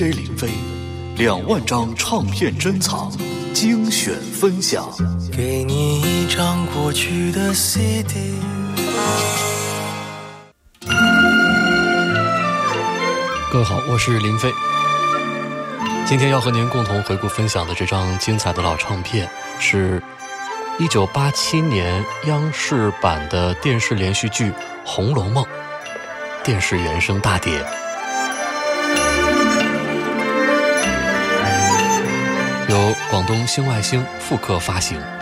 DJ 林飞，两万张唱片珍藏，精选分享。给你一张过去的 CD。各位好，我是林飞。今天要和您共同回顾分享的这张精彩的老唱片，是一九八七年央视版的电视连续剧《红楼梦》电视原声大碟。广东星外星复刻发行。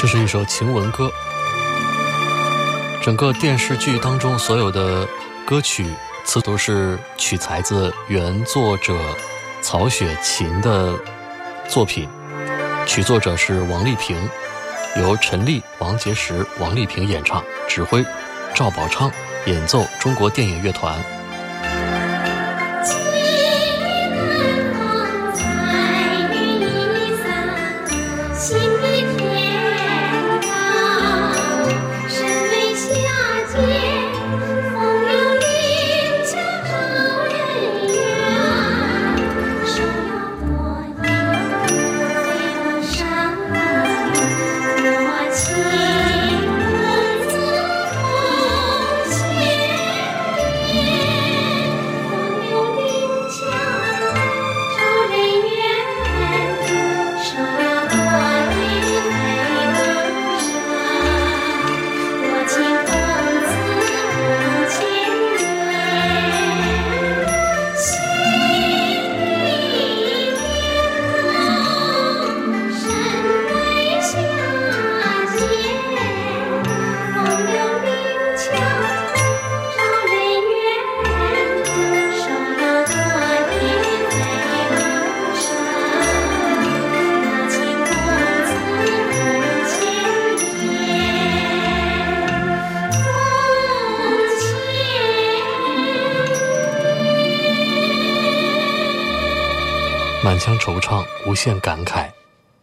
这是一首情文歌，整个电视剧当中所有的歌曲词都是取材自原作者曹雪芹的作品，曲作者是王丽萍，由陈丽、王杰石、王丽萍演唱，指挥赵宝昌，演奏中国电影乐团。限感慨。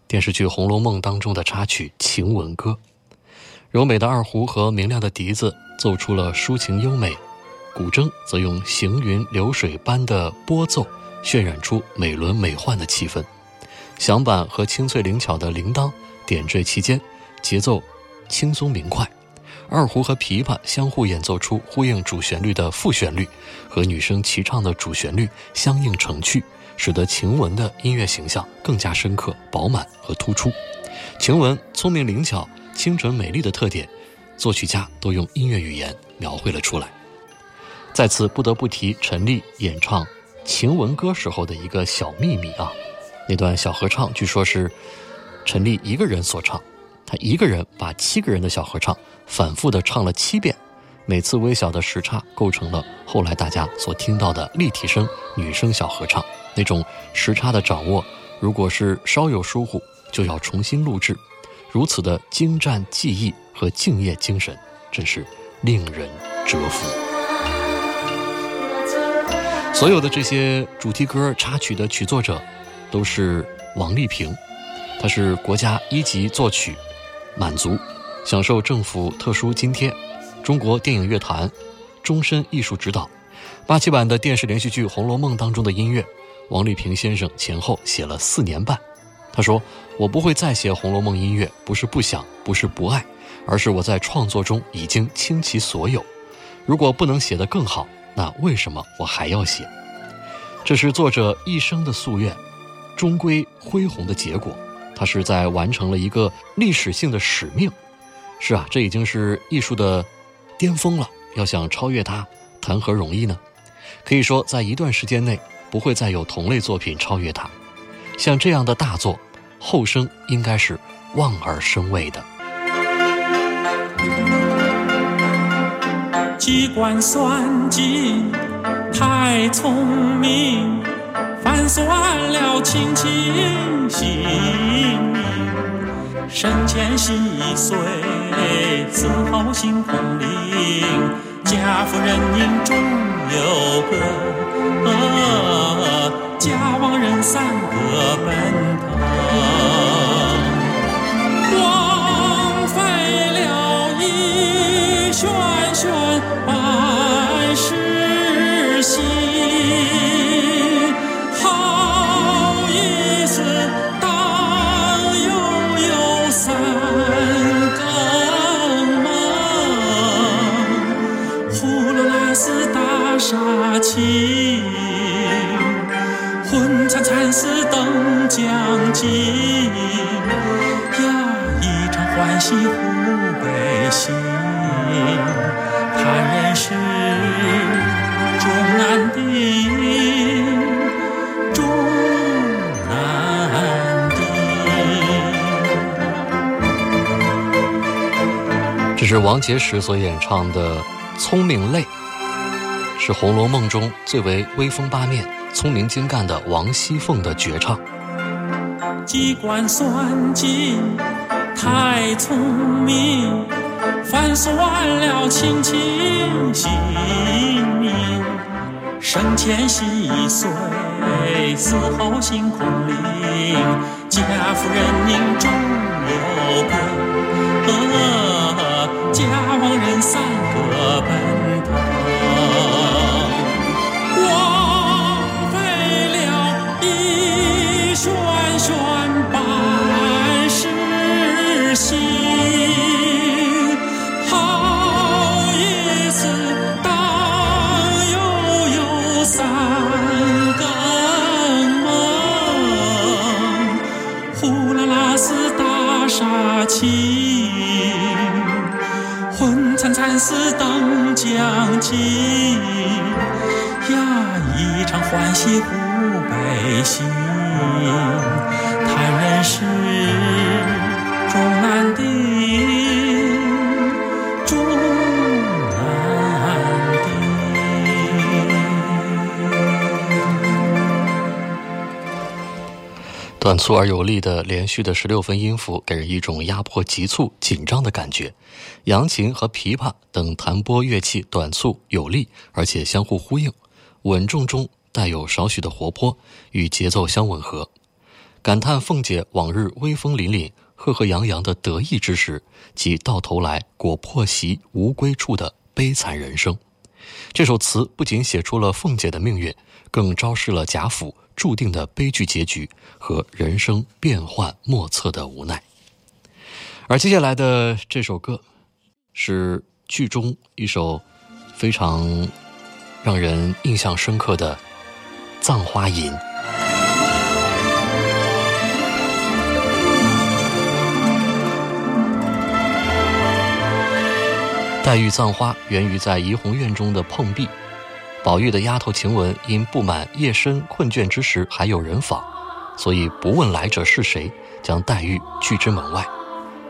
电视剧《红楼梦》当中的插曲《晴雯歌》，柔美的二胡和明亮的笛子奏出了抒情优美，古筝则用行云流水般的拨奏，渲染出美轮美奂的气氛。响板和清脆灵巧的铃铛点缀其间，节奏轻松明快。二胡和琵琶相互演奏出呼应主旋律的副旋律，和女声齐唱的主旋律相映成趣。使得晴雯的音乐形象更加深刻、饱满和突出。晴雯聪明灵巧、清纯美丽的特点，作曲家都用音乐语言描绘了出来。在此不得不提陈丽演唱《晴雯歌》时候的一个小秘密啊，那段小合唱据说是陈丽一个人所唱，她一个人把七个人的小合唱反复的唱了七遍。每次微小的时差构成了后来大家所听到的立体声女声小合唱。那种时差的掌握，如果是稍有疏忽，就要重新录制。如此的精湛技艺和敬业精神，真是令人折服。所有的这些主题歌插曲的曲作者，都是王丽萍，她是国家一级作曲，满族，享受政府特殊津贴，中国电影乐坛终身艺术指导。八七版的电视连续剧《红楼梦》当中的音乐，王丽萍先生前后写了四年半。他说：“我不会再写《红楼梦》音乐，不是不想，不是不爱，而是我在创作中已经倾其所有。如果不能写得更好，那为什么我还要写？这是作者一生的夙愿，终归恢宏的结果。他是在完成了一个历史性的使命。是啊，这已经是艺术的巅峰了。要想超越它，谈何容易呢？可以说，在一段时间内，不会再有同类作品超越它。像这样的大作，后生应该是望而生畏的。机关算尽太聪明，反算了卿卿性命。生前心已碎，死后心空灵。家富人宁终有个。三个奔等将尽呀，一场欢喜护悲心。叹人世终难定，终难定。这是王杰时所演唱的《聪明泪》，是《红楼梦》中最为威风八面。聪明精干的王熙凤的绝唱。机关算尽太聪明，反算了卿卿性命。生前细碎，死后心空灵。贾夫人宁中有个，家亡人三个奔情，昏惨惨似等将尽呀，一场欢喜忽悲心。叹人世终难定，短促而有力的连续的十六分音符，给人一种压迫、急促、紧张的感觉。扬琴和琵琶等弹拨乐器短促有力，而且相互呼应，稳重中。带有少许的活泼，与节奏相吻合，感叹凤姐往日威风凛凛、赫赫扬扬的得意之时，及到头来果破席无归处的悲惨人生。这首词不仅写出了凤姐的命运，更昭示了贾府注定的悲剧结局和人生变幻莫测的无奈。而接下来的这首歌，是剧中一首非常让人印象深刻的。《葬花吟》，黛玉葬花源于在怡红院中的碰壁。宝玉的丫头晴雯因不满夜深困倦之时还有人访，所以不问来者是谁，将黛玉拒之门外。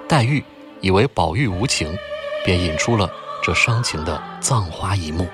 黛玉以为宝玉无情，便引出了这伤情的葬花一幕。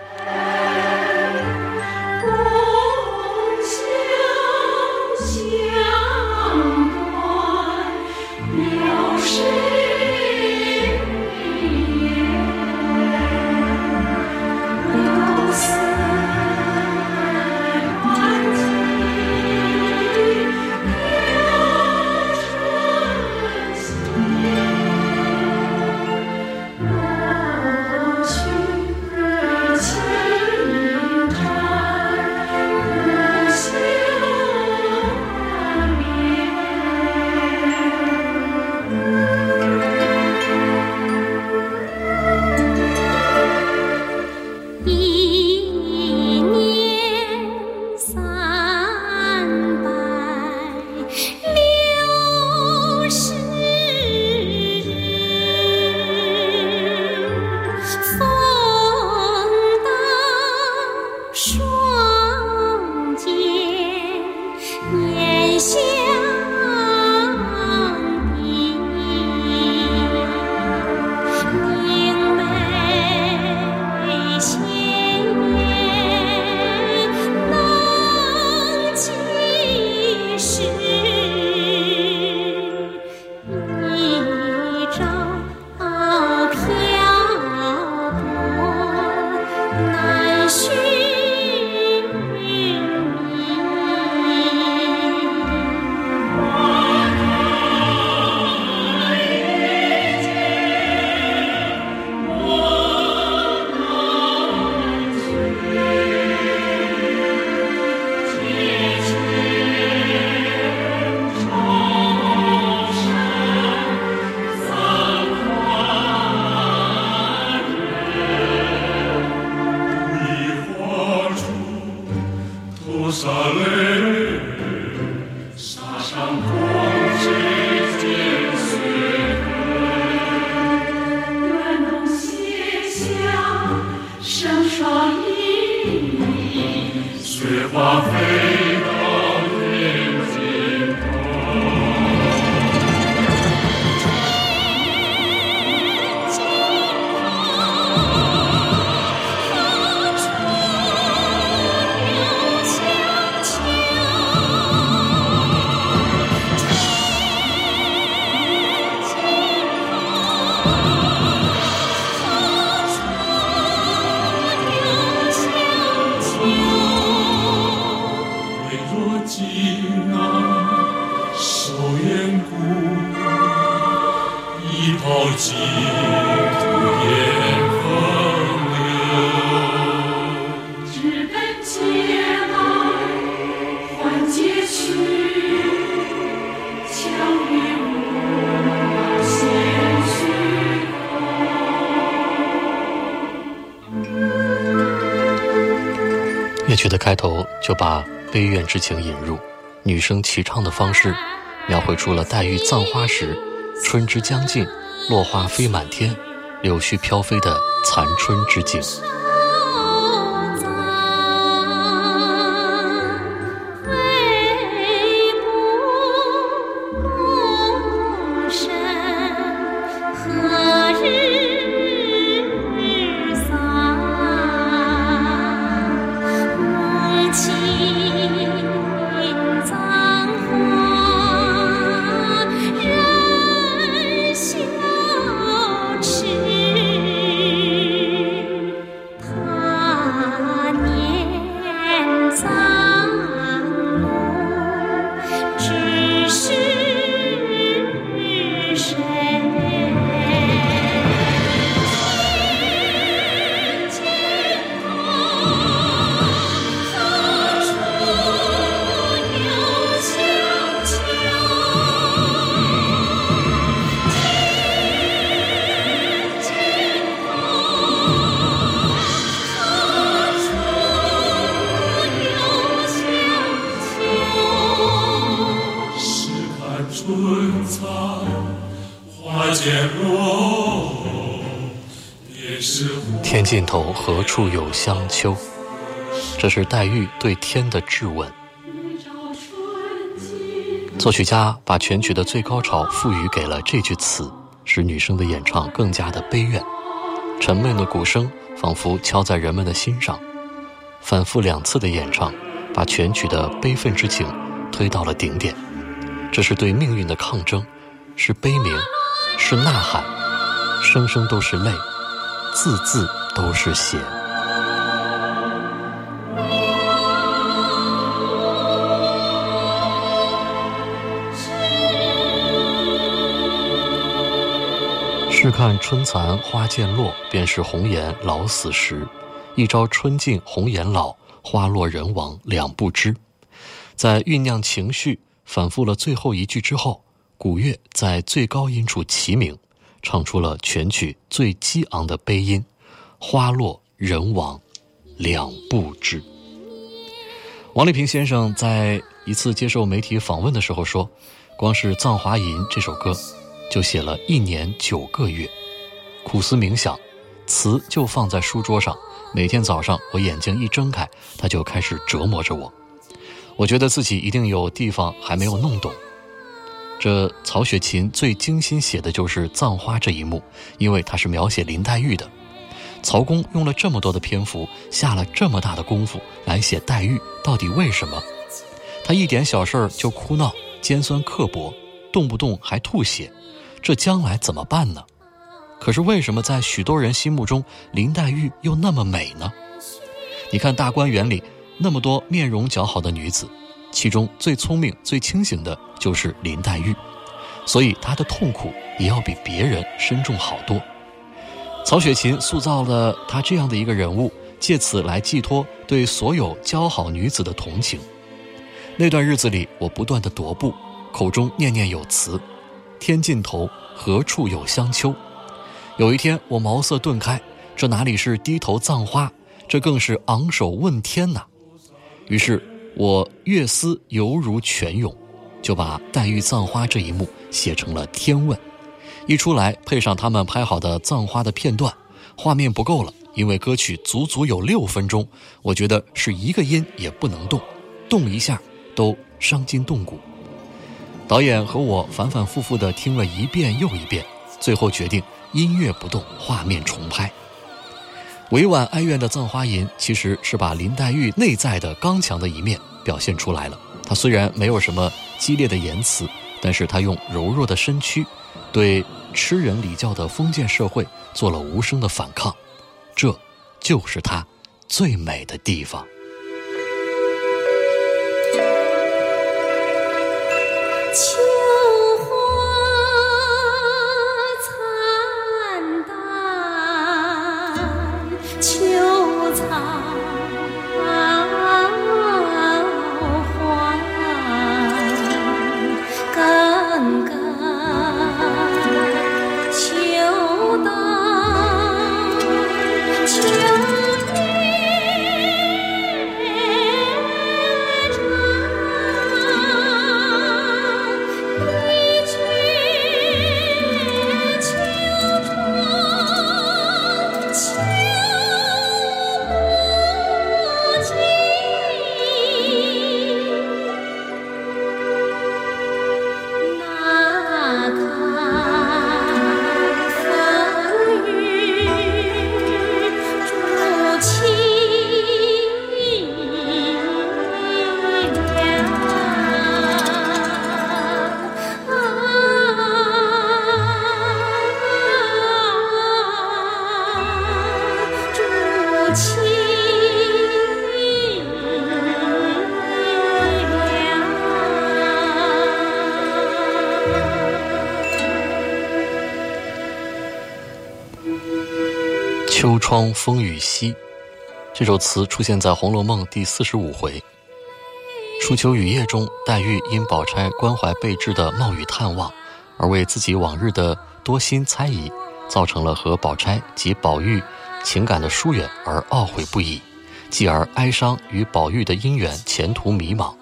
乐曲的开头就把悲怨之情引入，女声齐唱的方式，描绘出了黛玉葬花时春之将尽，落花飞满天，柳絮飘飞的残春之景。处有香丘？这是黛玉对天的质问。作曲家把全曲的最高潮赋予给了这句词，使女声的演唱更加的悲怨。沉闷的鼓声仿佛敲在人们的心上，反复两次的演唱，把全曲的悲愤之情推到了顶点。这是对命运的抗争，是悲鸣，是呐喊，声声都是泪，字字。都是血。试看春残花渐落，便是红颜老死时。一朝春尽红颜老，花落人亡两不知。在酝酿情绪、反复了最后一句之后，古乐在最高音处齐鸣，唱出了全曲最激昂的悲音。花落人亡，两不知。王丽萍先生在一次接受媒体访问的时候说：“光是《葬华吟》这首歌，就写了一年九个月，苦思冥想，词就放在书桌上。每天早上我眼睛一睁开，它就开始折磨着我。我觉得自己一定有地方还没有弄懂。这曹雪芹最精心写的就是葬花这一幕，因为他是描写林黛玉的。”曹公用了这么多的篇幅，下了这么大的功夫来写黛玉，到底为什么？他一点小事儿就哭闹、尖酸刻薄，动不动还吐血，这将来怎么办呢？可是为什么在许多人心目中，林黛玉又那么美呢？你看大观园里那么多面容姣好的女子，其中最聪明、最清醒的就是林黛玉，所以她的痛苦也要比别人深重好多。曹雪芹塑造了她这样的一个人物，借此来寄托对所有姣好女子的同情。那段日子里，我不断的踱步，口中念念有词：“天尽头，何处有香丘？”有一天，我茅塞顿开，这哪里是低头葬花，这更是昂首问天呐！于是，我乐思犹如泉涌，就把黛玉葬花这一幕写成了《天问》。一出来，配上他们拍好的葬花的片段，画面不够了，因为歌曲足足有六分钟，我觉得是一个音也不能动。动一下都伤筋动骨。导演和我反反复复地听了一遍又一遍，最后决定音乐不动，画面重拍。委婉哀怨的《葬花吟》其实是把林黛玉内在的刚强的一面表现出来了。她虽然没有什么激烈的言辞，但是她用柔弱的身躯，对吃人礼教的封建社会做了无声的反抗，这就是她最美的地方。风雨夕，这首词出现在《红楼梦》第四十五回。初秋雨夜中，黛玉因宝钗关怀备至的冒雨探望，而为自己往日的多心猜疑，造成了和宝钗及宝玉情感的疏远而懊悔不已，继而哀伤与宝玉的姻缘前途迷茫。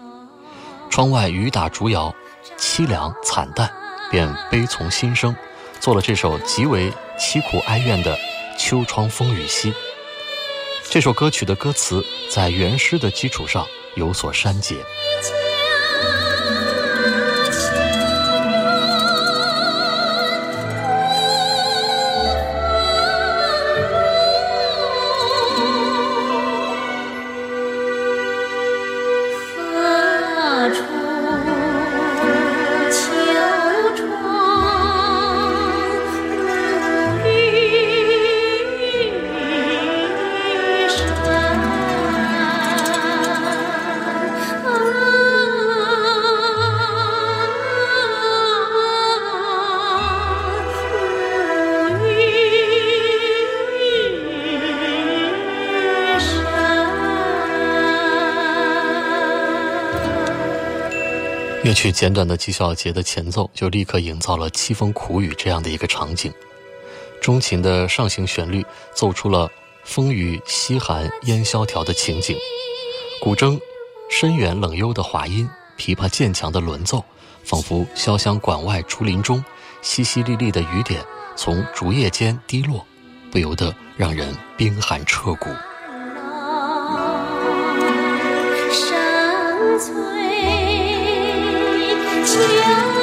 窗外雨打竹摇，凄凉惨淡，便悲从心生，做了这首极为凄苦哀怨的。秋窗风雨夕，这首歌曲的歌词在原诗的基础上有所删节。乐曲简短的几小节的前奏，就立刻营造了凄风苦雨这样的一个场景。钟琴的上行旋律奏出了风雨凄寒烟萧条的情景，古筝深远冷幽的滑音，琵琶渐强的轮奏，仿佛潇湘馆外竹林中淅淅沥沥的雨点从竹叶间滴落，不由得让人冰寒彻骨。这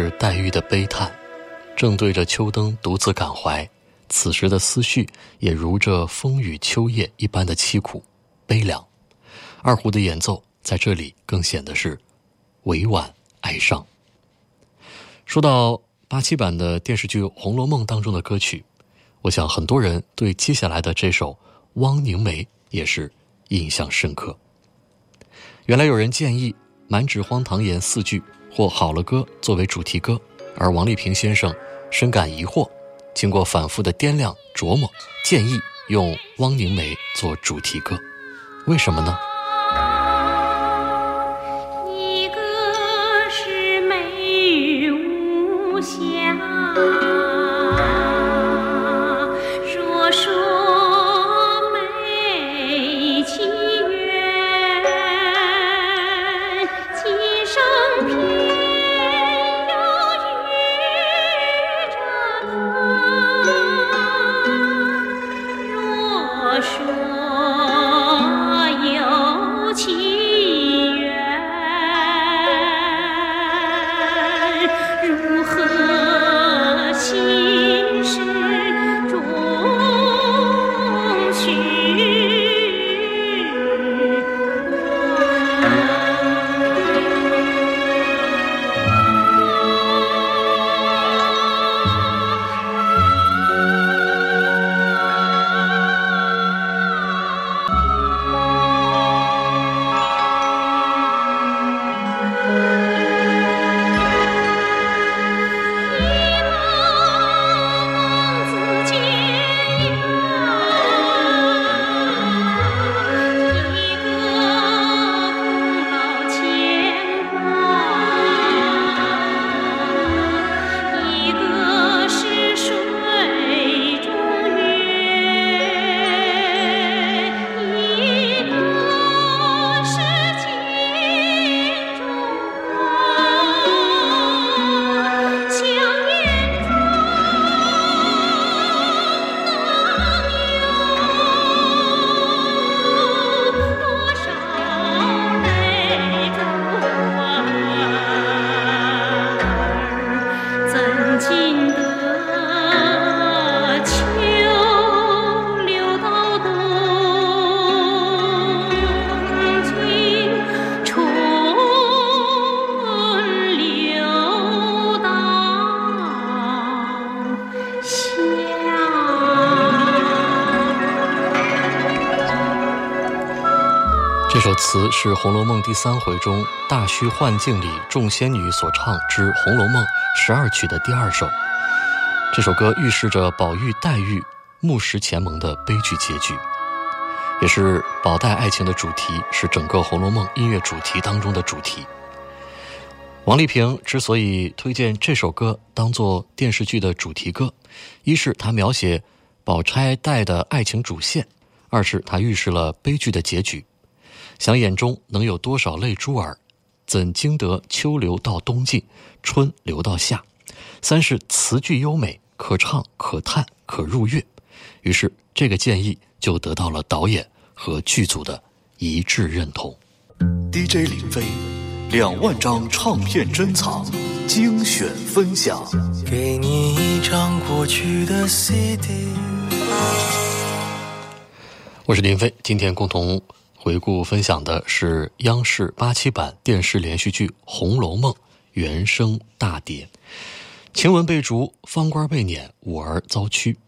是黛玉的悲叹，正对着秋灯独自感怀，此时的思绪也如这风雨秋夜一般的凄苦、悲凉。二胡的演奏在这里更显得是委婉哀伤。说到八七版的电视剧《红楼梦》当中的歌曲，我想很多人对接下来的这首《汪凝眉》也是印象深刻。原来有人建议《满纸荒唐言》四句或《好了歌》作为主题歌，而王丽萍先生深感疑惑，经过反复的掂量琢磨，建议用《汪凝眉》做主题歌。为什么呢？一个是美玉无瑕词是《红楼梦》第三回中大虚幻境里众仙女所唱之《红楼梦》十二曲的第二首。这首歌预示着宝玉、黛玉木石前盟的悲剧结局，也是宝黛爱情的主题，是整个《红楼梦》音乐主题当中的主题。王丽萍之所以推荐这首歌当做电视剧的主题歌，一是它描写宝钗黛的爱情主线，二是它预示了悲剧的结局。想眼中能有多少泪珠儿，怎经得秋流到冬尽，春流到夏？三是词句优美，可唱可叹可入乐。于是这个建议就得到了导演和剧组的一致认同。DJ 林飞，两万张唱片珍藏精选分享。给你一张过去的 CD。我是林飞，今天共同。回顾分享的是央视八七版电视连续剧《红楼梦》原声大碟。晴雯被逐，方官被撵，五儿遭屈。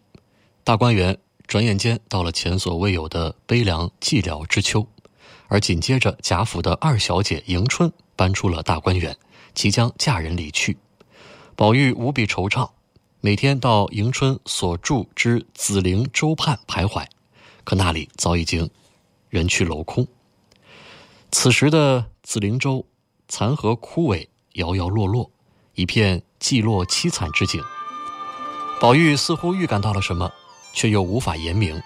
大观园转眼间到了前所未有的悲凉寂寥之秋，而紧接着贾府的二小姐迎春搬出了大观园，即将嫁人离去。宝玉无比惆怅，每天到迎春所住之紫菱洲畔徘徊，可那里早已经。人去楼空。此时的紫菱洲，残荷枯萎，摇摇落落，一片寂落凄惨之景。宝玉似乎预感到了什么，却又无法言明，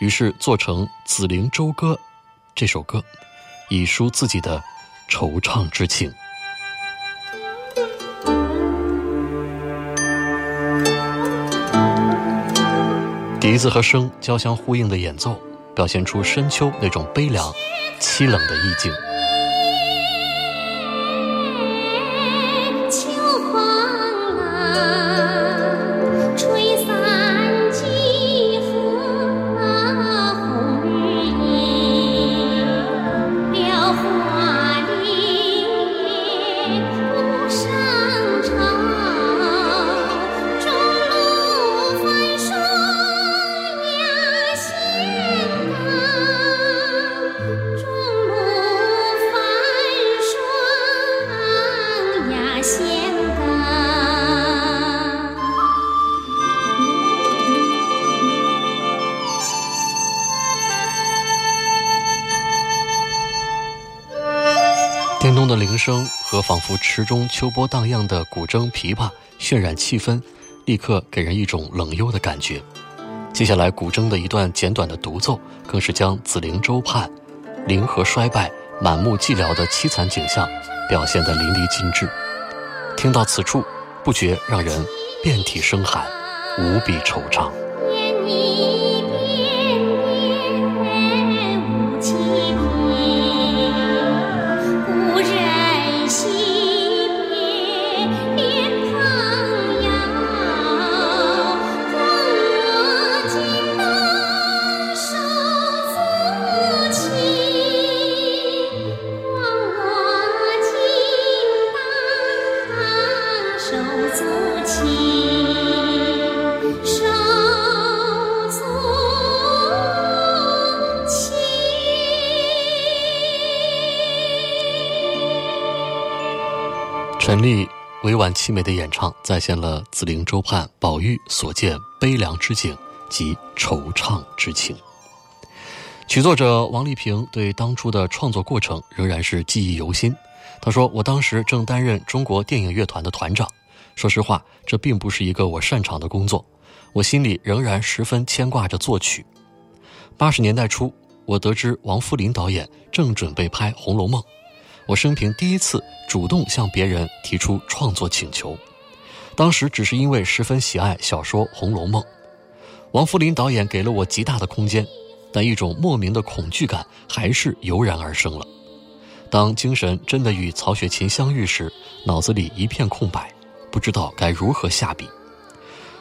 于是做成《紫菱洲歌》这首歌，以抒自己的惆怅之情。笛子和笙交相呼应的演奏。表现出深秋那种悲凉、凄冷的意境。铃声和仿佛池中秋波荡漾的古筝、琵琶渲染气氛，立刻给人一种冷幽的感觉。接下来，古筝的一段简短的独奏，更是将紫菱洲畔灵河衰败、满目寂寥的凄惨景象表现得淋漓尽致。听到此处，不觉让人遍体生寒，无比惆怅。委婉凄美的演唱，再现了紫菱洲畔宝玉所见悲凉之景及惆怅之情。曲作者王丽萍对当初的创作过程仍然是记忆犹新。他说：“我当时正担任中国电影乐团的团长，说实话，这并不是一个我擅长的工作。我心里仍然十分牵挂着作曲。八十年代初，我得知王扶林导演正准备拍《红楼梦》。”我生平第一次主动向别人提出创作请求，当时只是因为十分喜爱小说《红楼梦》，王福林导演给了我极大的空间，但一种莫名的恐惧感还是油然而生了。当精神真的与曹雪芹相遇时，脑子里一片空白，不知道该如何下笔。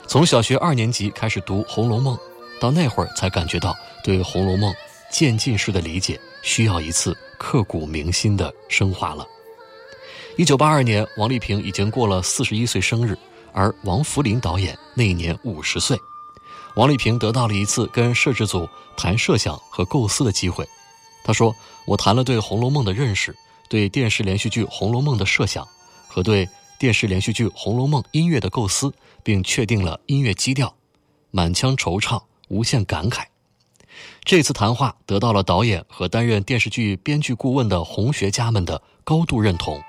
从小学二年级开始读《红楼梦》，到那会儿才感觉到对《红楼梦》渐进式的理解需要一次。刻骨铭心的升华了。一九八二年，王丽萍已经过了四十一岁生日，而王福林导演那一年五十岁。王丽萍得到了一次跟摄制组谈设想和构思的机会。他说：“我谈了对《红楼梦》的认识，对电视连续剧《红楼梦》的设想，和对电视连续剧《红楼梦》音乐的构思，并确定了音乐基调，满腔惆怅，无限感慨。”这次谈话得到了导演和担任电视剧编剧顾问的红学家们的高度认同，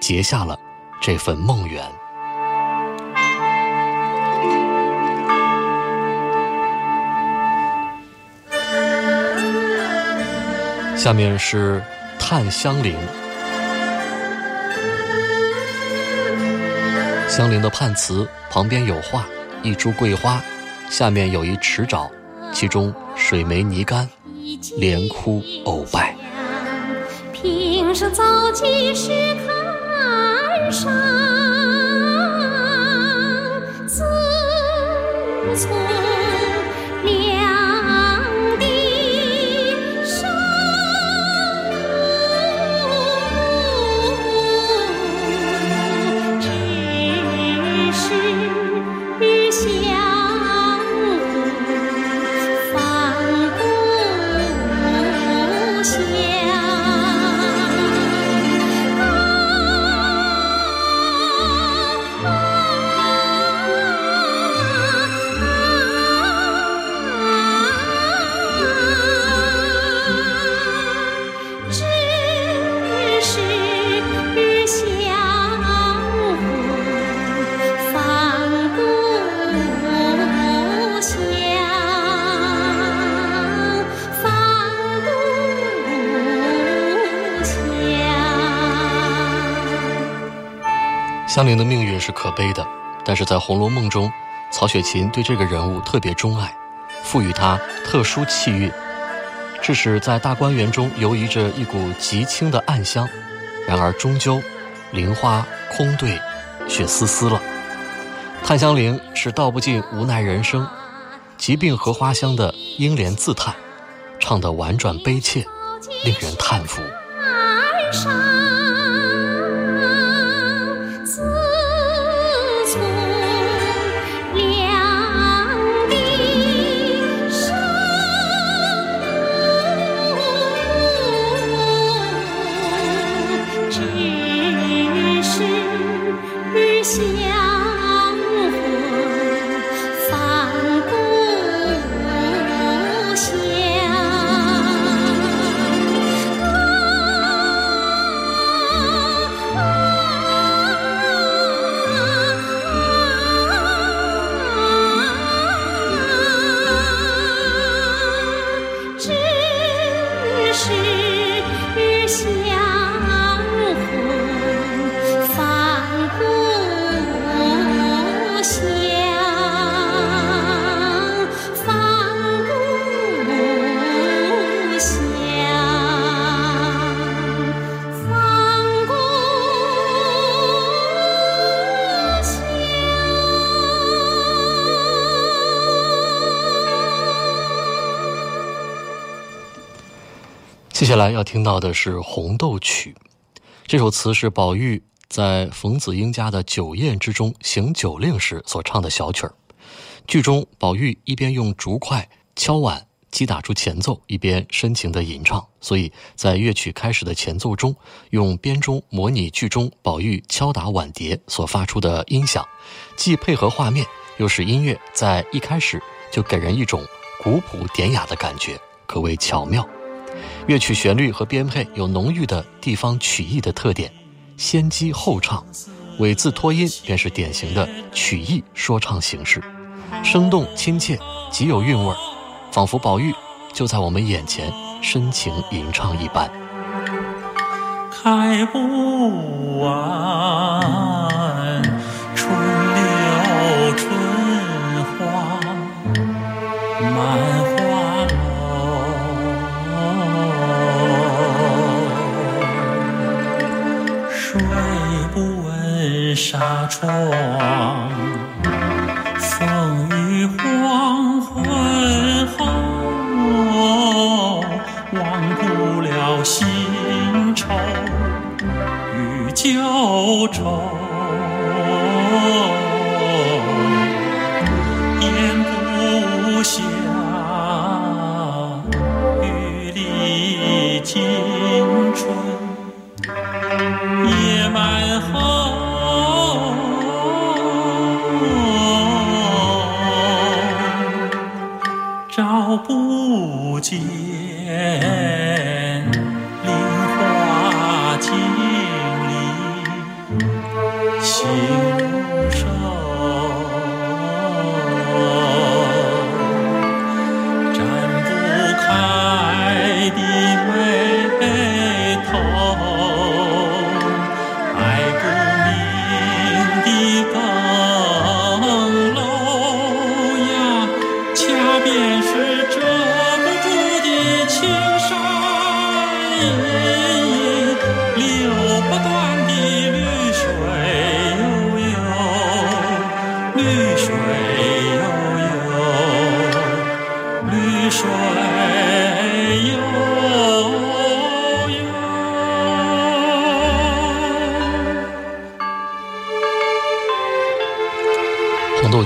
结下了这份梦缘。下面是《探香菱》，香菱的判词旁边有画，一株桂花，下面有一池沼。其中水没泥干，连哭偶拜。平生早几时看上，自从。香菱的命运是可悲的，但是在《红楼梦》中，曹雪芹对这个人物特别钟爱，赋予她特殊气韵，致使在大观园中游移着一股极清的暗香。然而终究，菱花空对雪丝丝了。探香菱是道不尽无奈人生，疾病和花香的英莲自叹，唱得婉转悲切，令人叹服。想。接下来要听到的是《红豆曲》，这首词是宝玉在冯子英家的酒宴之中行酒令时所唱的小曲儿。剧中，宝玉一边用竹筷敲碗击打出前奏，一边深情的吟唱，所以在乐曲开始的前奏中，用编钟模拟剧中宝玉敲打碗碟所发出的音响，既配合画面，又使音乐在一开始就给人一种古朴典雅的感觉，可谓巧妙。乐曲旋律和编配有浓郁的地方曲艺的特点，先击后唱，尾字拖音便是典型的曲艺说唱形式，生动亲切，极有韵味儿，仿佛宝玉就在我们眼前深情吟唱一般。开不完纱窗，风雨黄昏后，忘不了新愁与旧愁，咽不下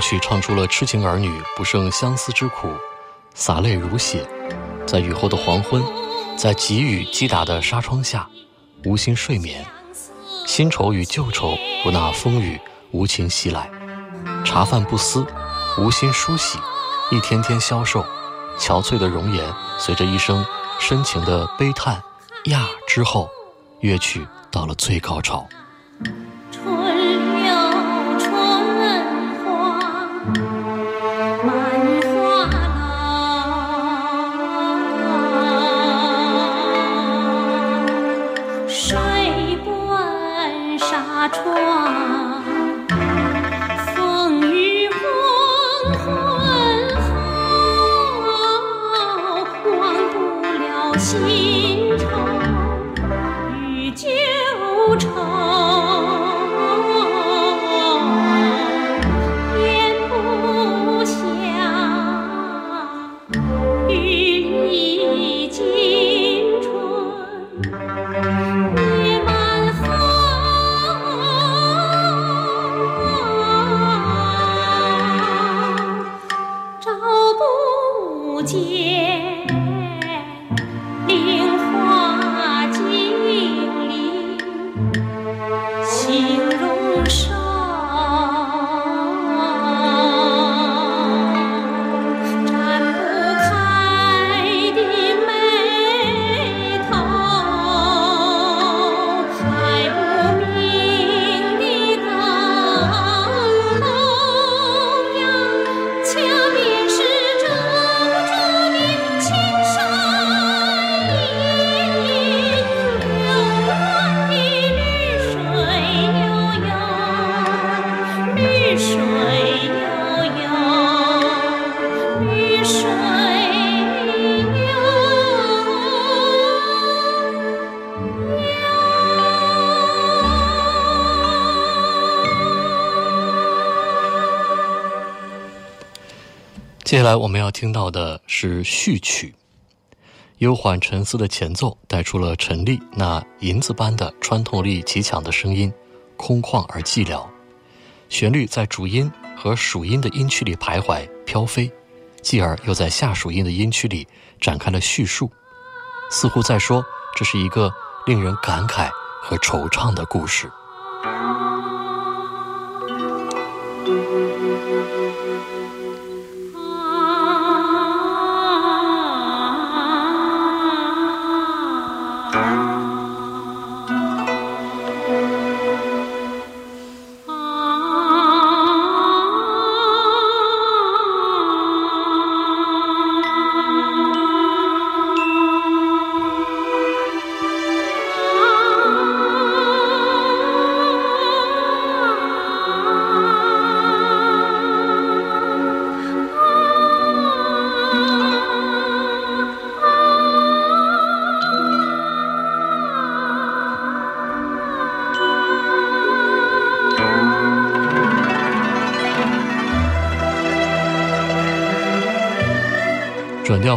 曲唱出了痴情儿女不胜相思之苦，洒泪如血，在雨后的黄昏，在急雨击打的纱窗下，无心睡眠，新愁与旧愁如那风雨无情袭来，茶饭不思，无心梳洗，一天天消瘦，憔悴的容颜随着一声深情的悲叹呀之后，乐曲到了最高潮。接下来我们要听到的是序曲。悠缓沉思的前奏带出了陈粒那银子般的穿透力极强的声音，空旷而寂寥。旋律在主音和属音的音区里徘徊飘飞，继而又在下属音的音区里展开了叙述，似乎在说这是一个令人感慨和惆怅的故事。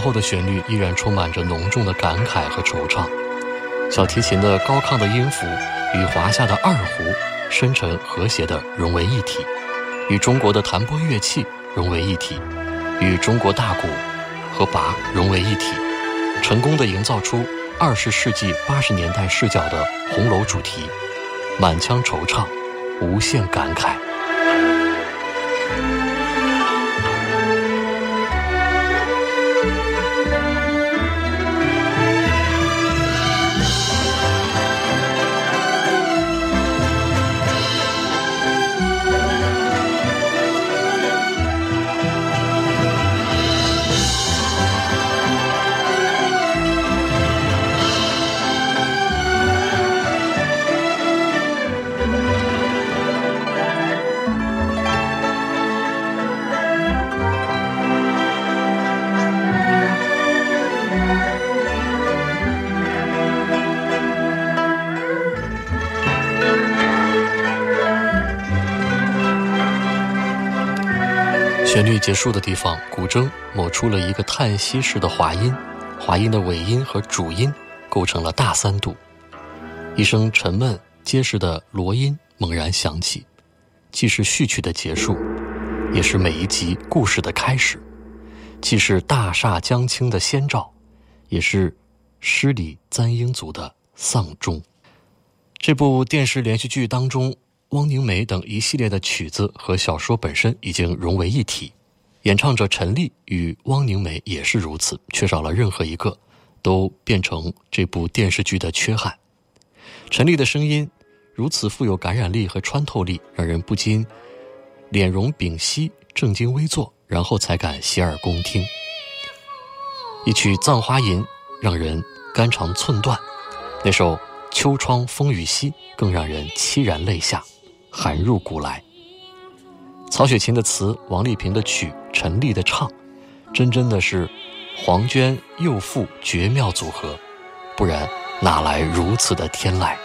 后的旋律依然充满着浓重的感慨和惆怅，小提琴的高亢的音符与华夏的二胡深沉和谐地融为一体，与中国的弹拨乐器融为一体，与中国大鼓和拔融为一体，成功地营造出二十世纪八十年代视角的红楼主题，满腔惆怅，无限感慨。结束的地方，古筝抹出了一个叹息式的滑音，滑音的尾音和主音构成了大三度，一声沉闷结实的锣音猛然响起，既是序曲的结束，也是每一集故事的开始，既是大厦将倾的先兆，也是诗里簪缨族的丧钟。这部电视连续剧当中。汪宁梅等一系列的曲子和小说本身已经融为一体，演唱者陈粒与汪宁梅也是如此，缺少了任何一个，都变成这部电视剧的缺憾。陈粒的声音如此富有感染力和穿透力，让人不禁脸容屏息，正襟危坐，然后才敢洗耳恭听。一曲《葬花吟》让人肝肠寸断，那首《秋窗风雨夕》更让人凄然泪下。寒入骨来。曹雪芹的词，王丽萍的曲，陈丽的唱，真真的是黄娟幼妇绝妙组合，不然哪来如此的天籁？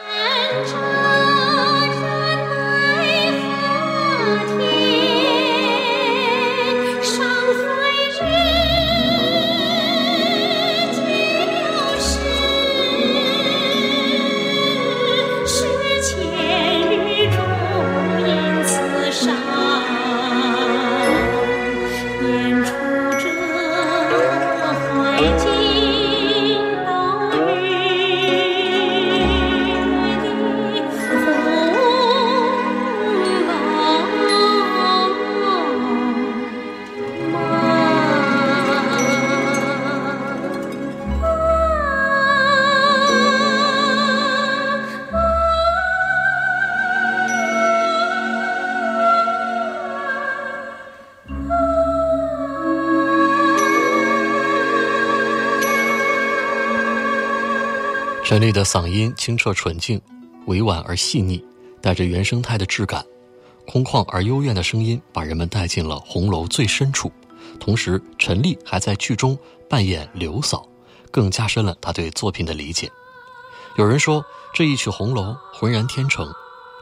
陈丽的嗓音清澈纯净，委婉而细腻，带着原生态的质感，空旷而幽怨的声音把人们带进了红楼最深处。同时，陈丽还在剧中扮演刘嫂，更加深了她对作品的理解。有人说，这一曲红楼浑然天成，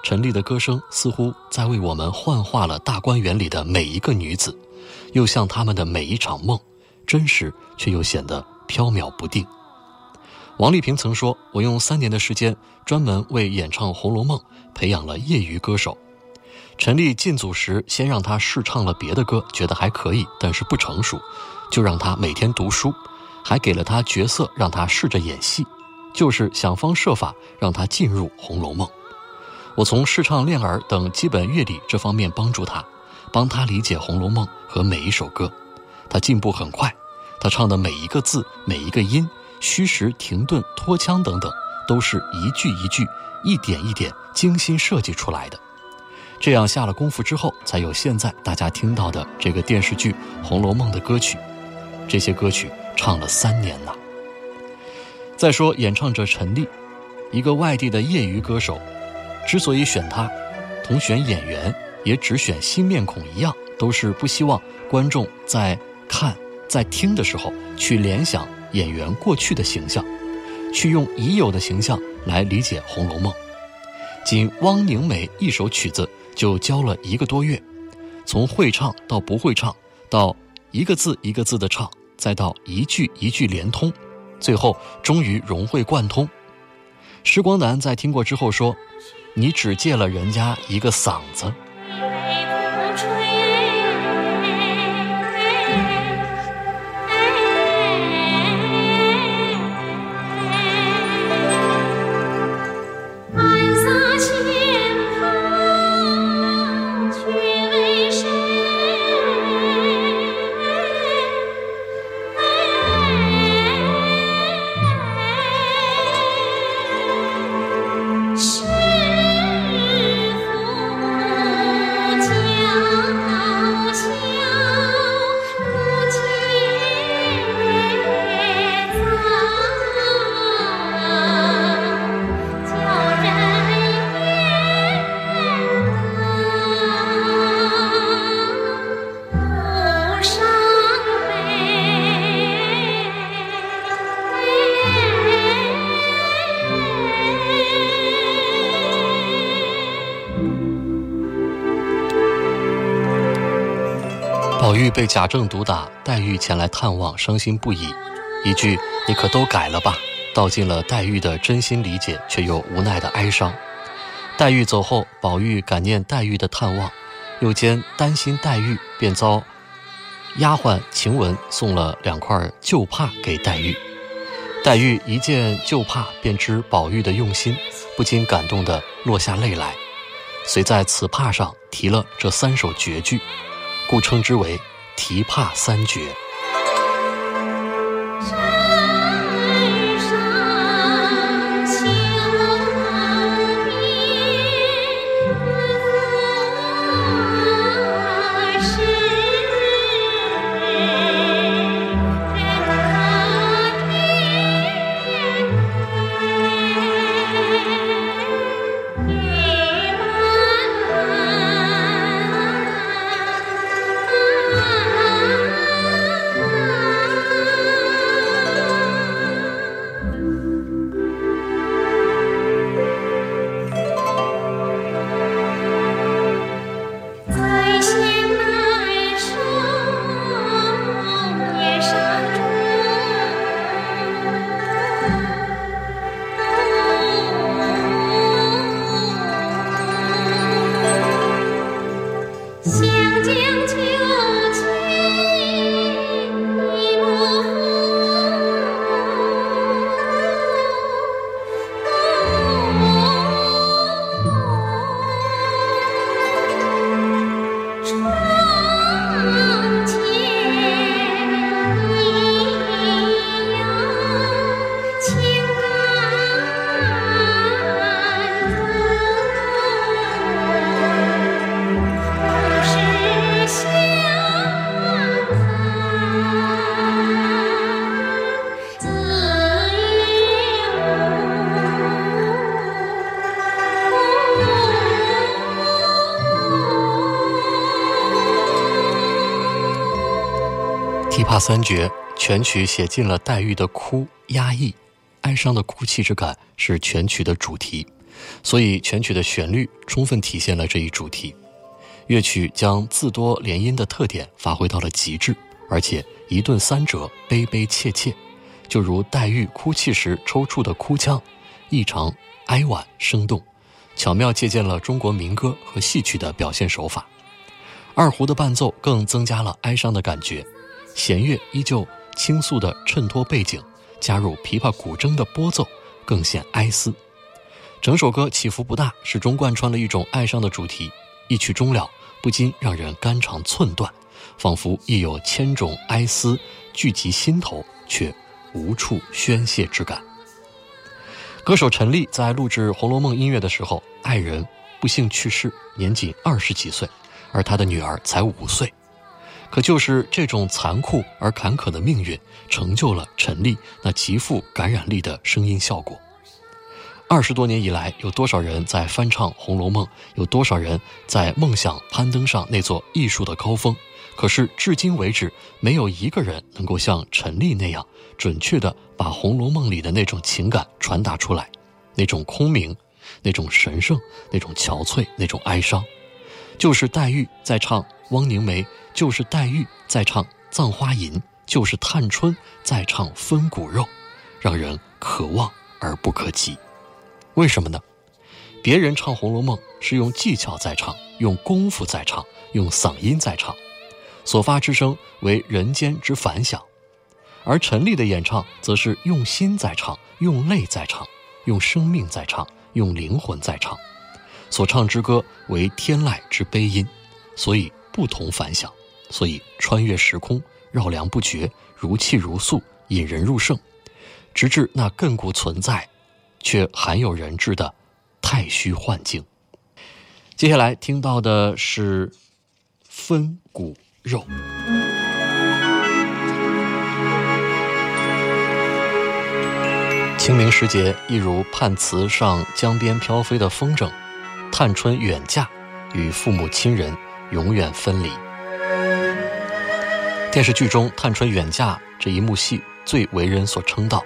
陈丽的歌声似乎在为我们幻化了大观园里的每一个女子，又像他们的每一场梦，真实却又显得飘渺不定。王丽萍曾说：“我用三年的时间专门为演唱《红楼梦》培养了业余歌手。”陈丽进组时，先让她试唱了别的歌，觉得还可以，但是不成熟，就让她每天读书，还给了她角色让她试着演戏，就是想方设法让她进入《红楼梦》。我从试唱练耳等基本乐理这方面帮助她，帮她理解《红楼梦》和每一首歌，她进步很快，她唱的每一个字、每一个音。虚实、停顿、拖腔等等，都是一句一句、一点一点精心设计出来的。这样下了功夫之后，才有现在大家听到的这个电视剧《红楼梦》的歌曲。这些歌曲唱了三年呐。再说演唱者陈丽，一个外地的业余歌手，之所以选她，同选演员也只选新面孔一样，都是不希望观众在看、在听的时候去联想。演员过去的形象，去用已有的形象来理解《红楼梦》。仅汪宁美一首曲子就教了一个多月，从会唱到不会唱，到一个字一个字的唱，再到一句一句连通，最后终于融会贯通。施光南在听过之后说：“你只借了人家一个嗓子。”被贾政毒打，黛玉前来探望，伤心不已。一句“你可都改了吧”，道尽了黛玉的真心理解，却又无奈的哀伤。黛玉走后，宝玉感念黛玉的探望，又兼担心黛玉，便遭丫鬟晴雯送了两块旧帕给黛玉。黛玉一见旧帕，便知宝玉的用心，不禁感动的落下泪来，遂在此帕上题了这三首绝句。故称之为“琵琶三绝”。《三绝》全曲写尽了黛玉的哭、压抑、哀伤的哭泣之感，是全曲的主题，所以全曲的旋律充分体现了这一主题。乐曲将字多连音的特点发挥到了极致，而且一顿三折，悲悲切切，就如黛玉哭泣时抽搐的哭腔，异常哀婉生动，巧妙借鉴了中国民歌和戏曲的表现手法。二胡的伴奏更增加了哀伤的感觉，弦乐依旧倾诉的衬托背景，加入琵琶、古筝的拨奏，更显哀思。整首歌起伏不大，始终贯穿了一种哀伤的主题。一曲终了，不禁让人肝肠寸断，仿佛亦有千种哀思聚集心头，却无处宣泄之感。歌手陈粒在录制《红楼梦》音乐的时候，爱人不幸去世，年仅二十几岁，而她的女儿才五岁。可就是这种残酷而坎坷的命运，成就了陈丽那极富感染力的声音效果。二十多年以来，有多少人在翻唱《红楼梦》？有多少人在梦想攀登上那座艺术的高峰？可是至今为止，没有一个人能够像陈丽那样准确地把《红楼梦》里的那种情感传达出来，那种空明，那种神圣，那种憔悴，那种哀伤。就是黛玉在唱汪凝眉，就是黛玉在唱《葬花吟》，就是探春在唱《分骨肉》，让人可望而不可及。为什么呢？别人唱《红楼梦》是用技巧在唱，用功夫在唱，用嗓音在唱，所发之声为人间之反响；而陈粒的演唱则是用心在唱，用泪在唱，用生命在唱，用灵魂在唱，所唱之歌为天籁之悲音，所以不同凡响，所以穿越时空，绕梁不绝，如泣如诉，引人入胜，直至那亘古存在。却罕有人知的太虚幻境。接下来听到的是分骨肉。清明时节，一如判词上江边飘飞的风筝，探春远嫁，与父母亲人永远分离。电视剧中探春远嫁这一幕戏最为人所称道。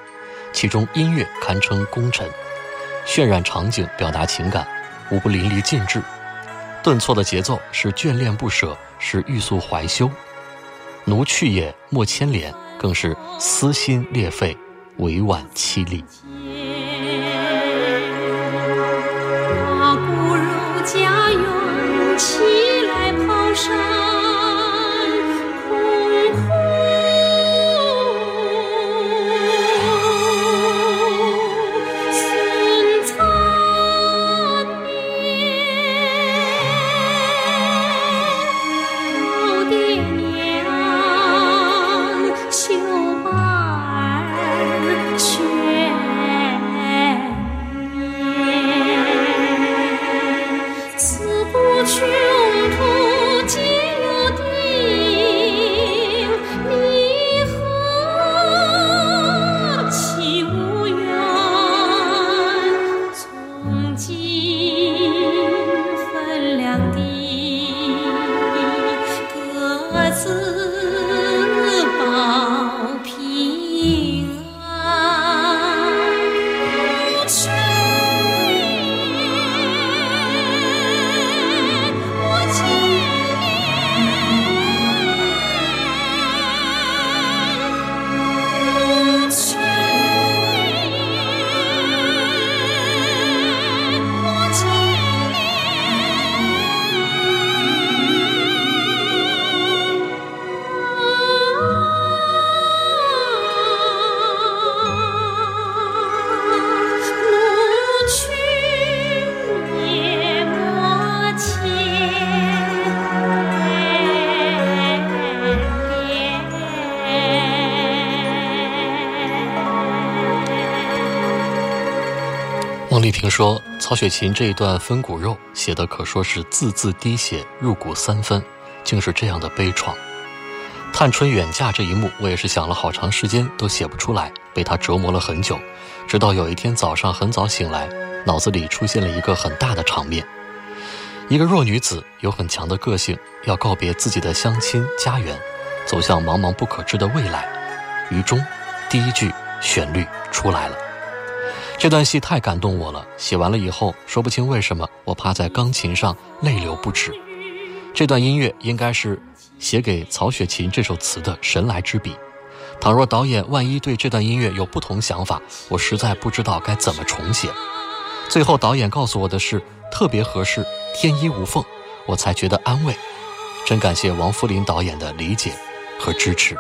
其中音乐堪称功臣，渲染场景、表达情感，无不淋漓尽致。顿挫的节奏是眷恋不舍，是欲诉怀羞。奴去也莫牵连，更是撕心裂肺，委婉凄厉。家园起来抛山。曹雪芹这一段分骨肉写的可说是字字滴血，入骨三分，竟是这样的悲怆。探春远嫁这一幕，我也是想了好长时间都写不出来，被他折磨了很久。直到有一天早上很早醒来，脑子里出现了一个很大的场面：一个弱女子有很强的个性，要告别自己的乡亲家园，走向茫茫不可知的未来。于中，第一句旋律出来了。”这段戏太感动我了，写完了以后说不清为什么我趴在钢琴上泪流不止。这段音乐应该是写给曹雪芹这首词的神来之笔，倘若导演万一对这段音乐有不同想法，我实在不知道该怎么重写。最后导演告诉我的是特别合适，天衣无缝，我才觉得安慰。真感谢王福林导演的理解和支持。《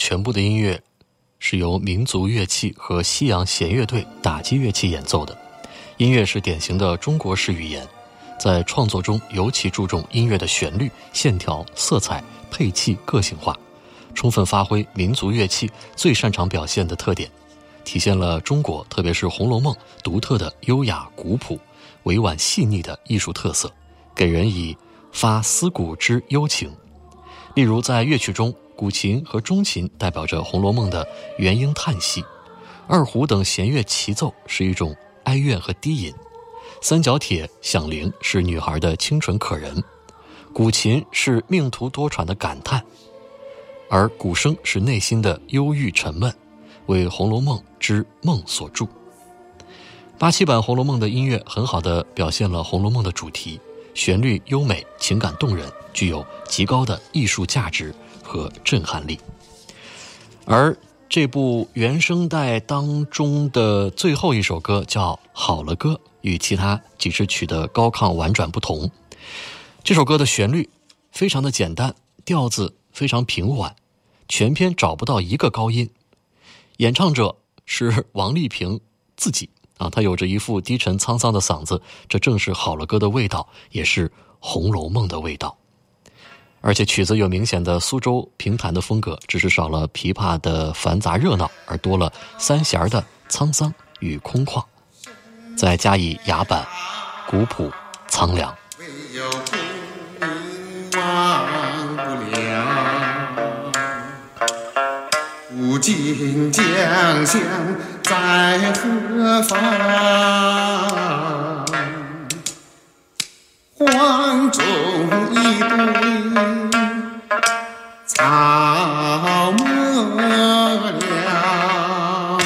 全部的音乐是由民族乐器和西洋弦乐队打击乐器演奏的，音乐是典型的中国式语言，在创作中尤其注重音乐的旋律、线条、色彩、配器个性化，充分发挥民族乐器最擅长表现的特点，体现了中国特别是《红楼梦》独特的优雅古朴、委婉细腻的艺术特色，给人以发思古之幽情。例如在乐曲中。古琴和中琴代表着《红楼梦》的元婴叹息，二胡等弦乐齐奏是一种哀怨和低吟，三角铁响铃是女孩的清纯可人，古琴是命途多舛的感叹，而鼓声是内心的忧郁沉闷，为《红楼梦》之梦所铸。八七版《红楼梦》的音乐很好的表现了《红楼梦》的主题，旋律优美，情感动人，具有极高的艺术价值。和震撼力，而这部原声带当中的最后一首歌叫《好了歌》，与其他几支曲的高亢婉转不同。这首歌的旋律非常的简单，调子非常平缓，全篇找不到一个高音。演唱者是王丽萍自己啊，她有着一副低沉沧桑的嗓子，这正是《好了歌》的味道，也是《红楼梦》的味道。而且曲子有明显的苏州评弹的风格，只是少了琵琶的繁杂热闹，而多了三弦的沧桑与空旷，再加以雅板、古朴、苍凉。古今将相在何方？黄中一对草没了，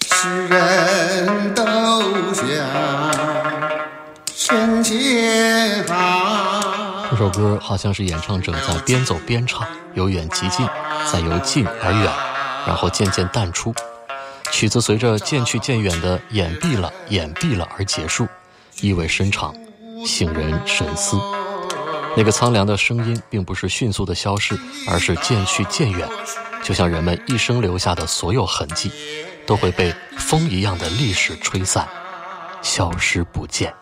世人都想神仙好。这首歌好像是演唱者在边走边唱，由远及近，再由近而远，然后渐渐淡出。曲子随着渐去渐远的掩蔽了、掩蔽了而结束，意味深长，醒人神思。那个苍凉的声音，并不是迅速的消失，而是渐去渐远，就像人们一生留下的所有痕迹，都会被风一样的历史吹散，消失不见。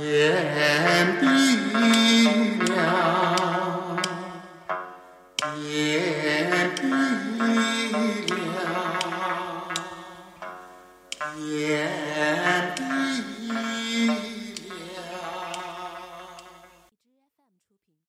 掩蔽了，掩